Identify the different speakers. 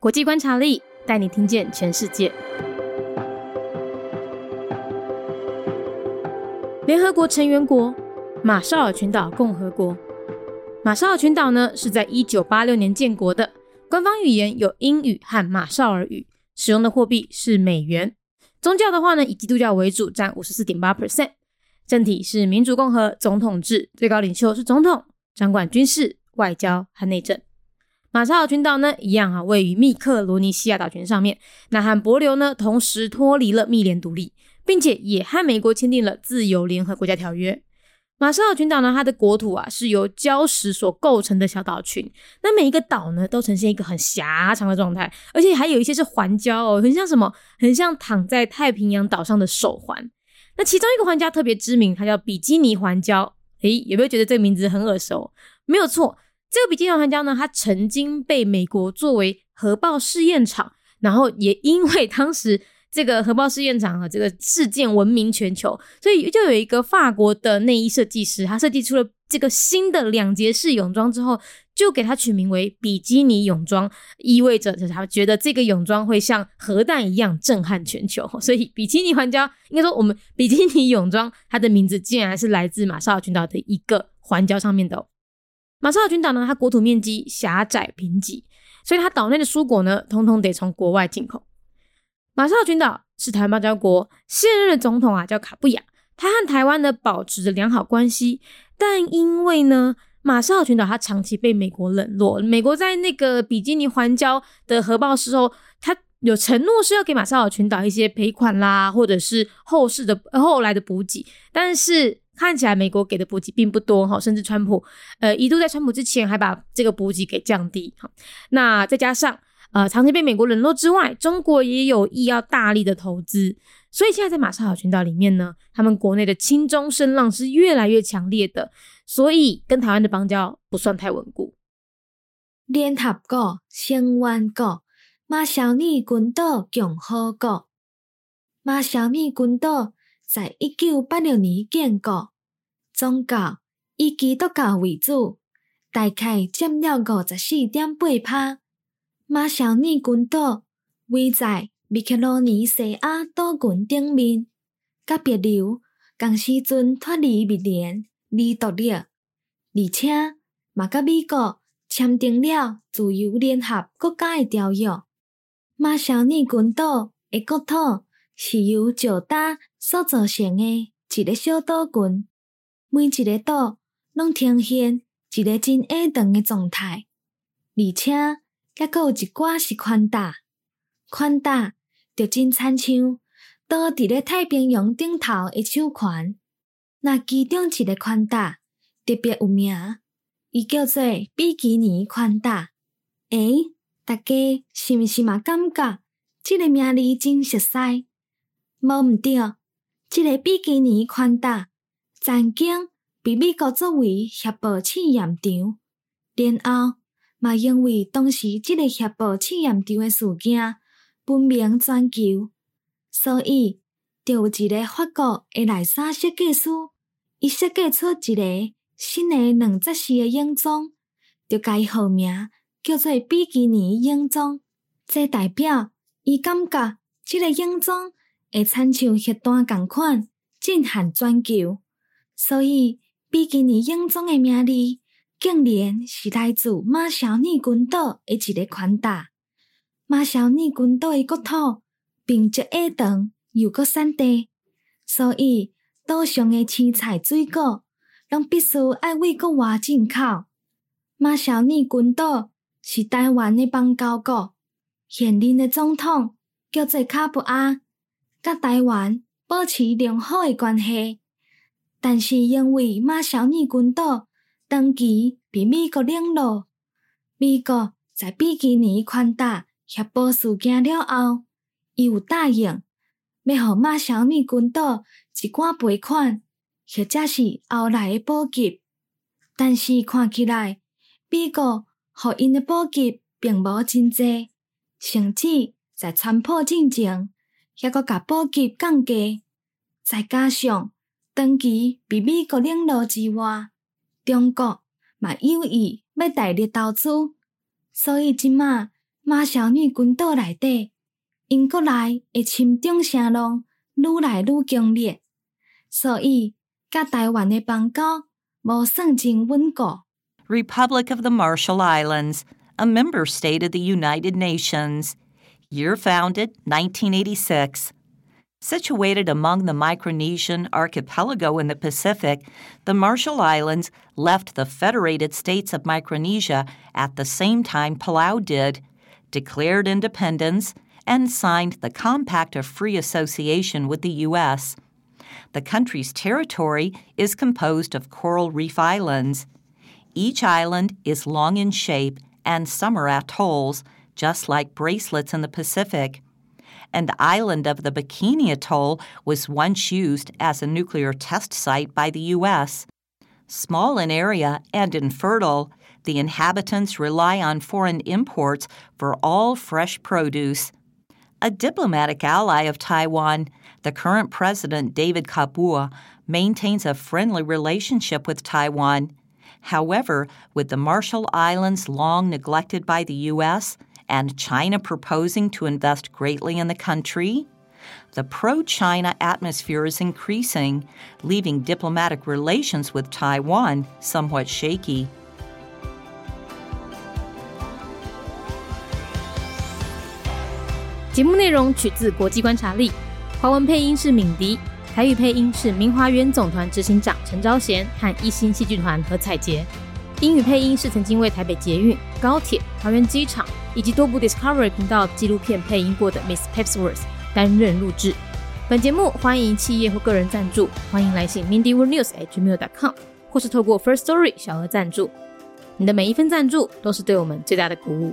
Speaker 1: 国际观察力带你听见全世界。联合国成员国马绍尔群岛共和国。马绍尔群岛呢是在一九八六年建国的，官方语言有英语和马绍尔语，使用的货币是美元。宗教的话呢，以基督教为主，占五十四点八 percent。政体是民主共和总统制，最高领袖是总统，掌管军事、外交和内政。马绍尔群岛呢，一样啊，位于密克罗尼西亚岛群上面。那和帛琉呢，同时脱离了密联独立，并且也和美国签订了自由联合国家条约。马绍尔群岛呢，它的国土啊是由礁石所构成的小岛群。那每一个岛呢，都呈现一个很狭长的状态，而且还有一些是环礁哦，很像什么？很像躺在太平洋岛上的手环。那其中一个环礁特别知名，它叫比基尼环礁。诶，有没有觉得这个名字很耳熟？没有错，这个比基尼环礁呢，它曾经被美国作为核爆试验场，然后也因为当时这个核爆试验场啊这个事件闻名全球，所以就有一个法国的内衣设计师，他设计出了这个新的两节式泳装之后。就给它取名为比基尼泳装，意味着就是他觉得这个泳装会像核弹一样震撼全球，所以比基尼环礁应该说我们比基尼泳装，它的名字竟然是来自马绍尔群岛的一个环礁上面的。马绍尔群岛呢，它国土面积狭窄贫瘠，所以它岛内的蔬果呢，通通得从国外进口。马绍尔群岛是台湾邦交国，现任的总统啊叫卡布亚，他和台湾呢保持着良好关系，但因为呢。马绍尔群岛，它长期被美国冷落。美国在那个比基尼环礁的核爆时候，他有承诺是要给马绍尔群岛一些赔款啦，或者是后世的后来的补给。但是看起来美国给的补给并不多哈，甚至川普呃一度在川普之前还把这个补给给降低哈。那再加上呃长期被美国冷落之外，中国也有意要大力的投资，所以现在在马绍尔群岛里面呢，他们国内的亲中声浪是越来越强烈的。所以跟台湾的邦交不算太稳固。
Speaker 2: 联合国成员国马绍尔群岛共和国，马绍尔群岛在一九八六年建国，宗教以基督教为主，大概占了五十四点八趴。马绍尔群岛位在密克罗尼西亚岛群顶面，甲别流同时阵脱离密联。而独立，而且嘛甲美国签订了自由联合国家的条约。马绍尔群岛的国土是由石搭所造成的一个小岛群，每一个岛拢呈现一个真矮长的状态，而且还佫有一寡是宽大，宽大就真亲像倒伫咧太平洋顶头的手环。那其中一个宽大特别有名，伊叫做比基尼宽大。诶，大家是毋是嘛感觉即个名字真熟悉？无毋对，即个比基尼宽大曾经被美国作为核爆试验场，然后嘛因为当时即个核爆试验场的事件闻名全球，所以。就有一个法国的内衫设计师，伊设计出一个新的两节式的泳装，就改号名叫做比基尼泳装。这代表伊感觉即个泳装会参像核弹共款震撼全球，所以比基尼泳装的名字竟然是来自马绍尔群岛的一个宽大。马绍尔群岛的国土并足矮长。又搁山地，所以岛上的青菜、水果，拢必须爱为国外进口。马绍尔群岛是台湾的邦交国，现任的总统叫做卡布阿，甲台湾保持良好的关系。但是因为马绍尔群岛长期被美国领落，美国在比基尼宽大核爆事件了后，伊有答应。要互马绍尔群岛一寡赔款，或者是后来的补给，但是看起来美国互因的补给并无真济，甚至在川普进前，还阁甲补给降低。再加上长期被美国领导之外，中国嘛有意要大力投资，所以即马马小女群岛内底，英国内的侵中声浪愈来愈强烈，所以甲台湾的邦交无算真稳固。
Speaker 3: Republic of the Marshall Islands, a member state of the United Nations. Year founded 1986. Situated among the Micronesian archipelago in the Pacific, the Marshall Islands left the Federated States of Micronesia at the same time Palau did, declared independence, and signed the Compact of Free Association with the U.S. The country's territory is composed of coral reef islands. Each island is long in shape and some are atolls, just like bracelets in the Pacific. And the island of the Bikini Atoll was once used as a nuclear test site by the U.S. Small in area and infertile, the inhabitants rely on foreign imports for all fresh produce. A diplomatic ally of Taiwan, the current president David Kabua maintains a friendly relationship with Taiwan. However, with the Marshall Islands long neglected by the U.S. and China proposing to invest greatly in the country, the pro China atmosphere is increasing, leaving diplomatic relations with Taiwan somewhat shaky.
Speaker 1: 节目内容取自国际观察力，华文配音是敏迪，台语配音是明华园总团执行长陈昭贤和一星戏剧团何彩杰，英语配音是曾经为台北捷运、高铁、桃园机场以及多部 Discovery 频道纪录片配音过的 Miss Pepsworth 担任录制。本节目欢迎企业或个人赞助，欢迎来信 mindyworldnews@gmail.com 或是透过 First Story 小额赞助。你的每一份赞助都是对我们最大的鼓舞。